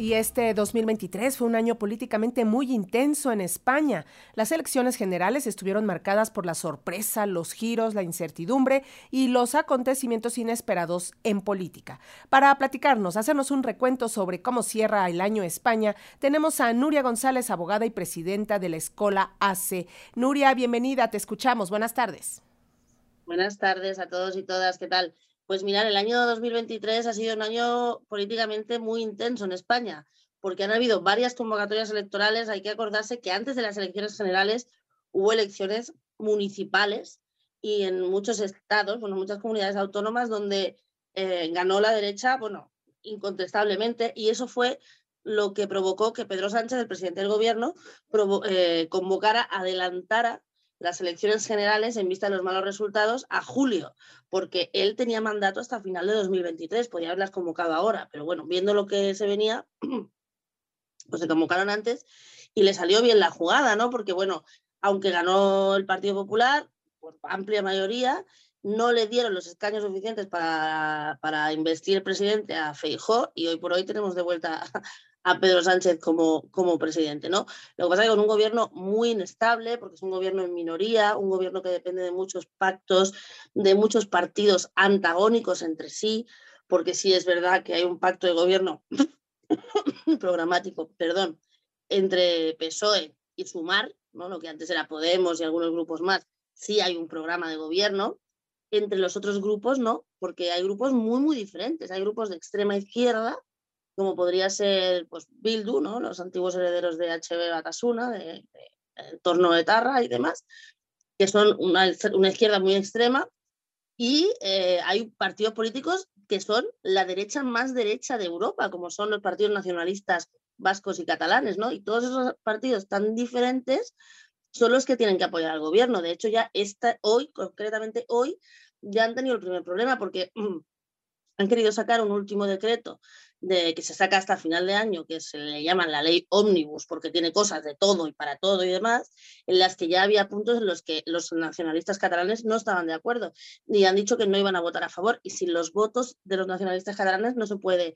Y este 2023 fue un año políticamente muy intenso en España. Las elecciones generales estuvieron marcadas por la sorpresa, los giros, la incertidumbre y los acontecimientos inesperados en política. Para platicarnos, hacernos un recuento sobre cómo cierra el año España, tenemos a Nuria González, abogada y presidenta de la Escola AC. Nuria, bienvenida, te escuchamos. Buenas tardes. Buenas tardes a todos y todas, ¿qué tal? Pues mirar, el año 2023 ha sido un año políticamente muy intenso en España, porque han habido varias convocatorias electorales. Hay que acordarse que antes de las elecciones generales hubo elecciones municipales y en muchos estados, bueno, muchas comunidades autónomas donde eh, ganó la derecha, bueno, incontestablemente, y eso fue lo que provocó que Pedro Sánchez, el presidente del gobierno, eh, convocara, adelantara las elecciones generales en vista de los malos resultados a julio, porque él tenía mandato hasta final de 2023, podía haberlas convocado ahora, pero bueno, viendo lo que se venía, pues se convocaron antes y le salió bien la jugada, ¿no? Porque bueno, aunque ganó el Partido Popular por amplia mayoría, no le dieron los escaños suficientes para, para investir presidente a Feijó y hoy por hoy tenemos de vuelta a Pedro Sánchez como, como presidente. ¿no? Lo que pasa es que con un gobierno muy inestable, porque es un gobierno en minoría, un gobierno que depende de muchos pactos, de muchos partidos antagónicos entre sí, porque sí es verdad que hay un pacto de gobierno programático, perdón, entre PSOE y Sumar, ¿no? lo que antes era Podemos y algunos grupos más, sí hay un programa de gobierno. Entre los otros grupos, no, porque hay grupos muy, muy diferentes. Hay grupos de extrema izquierda como podría ser pues, Bildu, ¿no? los antiguos herederos de HB Batasuna, de, de, torno de Tarra y demás, que son una, una izquierda muy extrema, y eh, hay partidos políticos que son la derecha más derecha de Europa, como son los partidos nacionalistas vascos y catalanes, ¿no? Y todos esos partidos tan diferentes son los que tienen que apoyar al gobierno. De hecho, ya esta, hoy, concretamente hoy, ya han tenido el primer problema porque han querido sacar un último decreto de que se saca hasta final de año, que se le llaman la ley ómnibus, porque tiene cosas de todo y para todo y demás, en las que ya había puntos en los que los nacionalistas catalanes no estaban de acuerdo y han dicho que no iban a votar a favor. Y sin los votos de los nacionalistas catalanes no se puede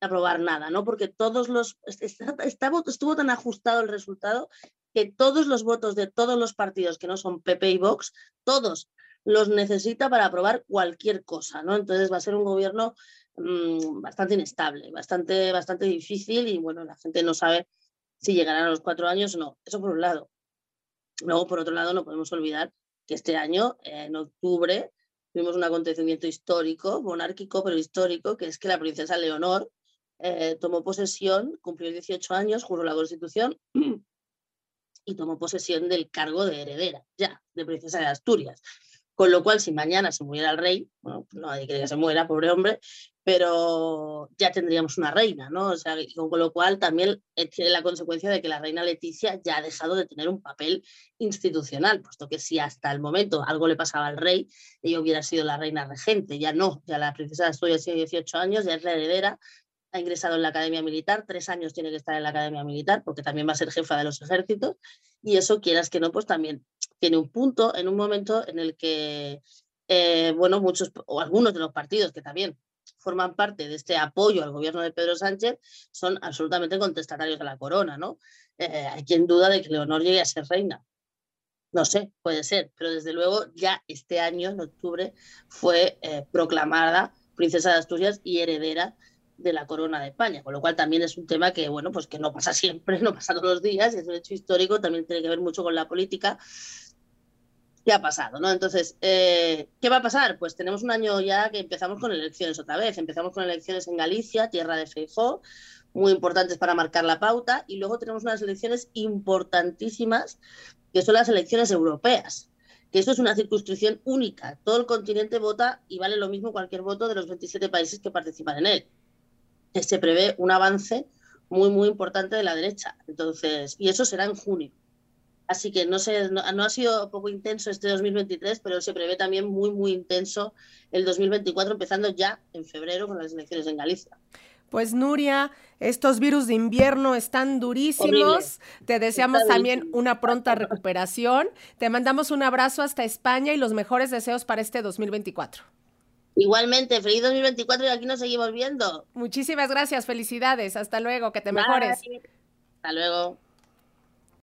aprobar nada, ¿no? Porque todos los estuvo tan ajustado el resultado que todos los votos de todos los partidos que no son PP y Vox, todos los necesita para aprobar cualquier cosa, ¿no? Entonces va a ser un gobierno mmm, bastante inestable, bastante, bastante difícil y bueno, la gente no sabe si llegarán a los cuatro años o no. Eso por un lado. Luego, por otro lado, no podemos olvidar que este año, eh, en octubre, tuvimos un acontecimiento histórico, monárquico, pero histórico, que es que la princesa Leonor eh, tomó posesión, cumplió 18 años, juró la Constitución y tomó posesión del cargo de heredera, ya, de princesa de Asturias. Con lo cual, si mañana se muriera el rey, bueno, no nadie quiere que se muera, pobre hombre, pero ya tendríamos una reina, ¿no? O sea, con, lo cual también eh, tiene la consecuencia de que la reina Leticia ya ha dejado de tener un papel institucional, puesto que si hasta el momento algo le pasaba al rey, ella hubiera sido la reina regente, ya no, ya la princesa de Asturias tiene 18 años, ya es la heredera, ha ingresado en la Academia Militar, tres años tiene que estar en la Academia Militar, porque también va a ser jefa de los ejércitos, y eso, quieras que no, pues también tiene un punto en un momento en el que, eh, bueno, muchos o algunos de los partidos que también forman parte de este apoyo al gobierno de Pedro Sánchez son absolutamente contestatarios de la corona, ¿no? Eh, hay quien duda de que Leonor llegue a ser reina. No sé, puede ser, pero desde luego ya este año, en octubre, fue eh, proclamada princesa de Asturias y heredera de la corona de España, con lo cual también es un tema que, bueno, pues que no pasa siempre, no pasa todos los días, es un hecho histórico, también tiene que ver mucho con la política. ¿Qué ha pasado? ¿no? Entonces, eh, ¿qué va a pasar? Pues tenemos un año ya que empezamos con elecciones otra vez. Empezamos con elecciones en Galicia, tierra de Feijó, muy importantes para marcar la pauta, y luego tenemos unas elecciones importantísimas, que son las elecciones europeas que esto es una circunscripción única. Todo el continente vota y vale lo mismo cualquier voto de los 27 países que participan en él se prevé un avance muy, muy importante de la derecha. Entonces, y eso será en junio. Así que no, sé, no, no, ha sido poco intenso este 2023, pero se prevé también muy, muy intenso el 2024, empezando ya en febrero con las elecciones en Galicia. Pues Nuria, estos virus de invierno están durísimos. Te deseamos también una pronta recuperación. Te mandamos un abrazo hasta España y los mejores deseos para este 2024. Igualmente, feliz 2024 y aquí nos seguimos viendo. Muchísimas gracias, felicidades. Hasta luego, que te mejores. Hasta luego.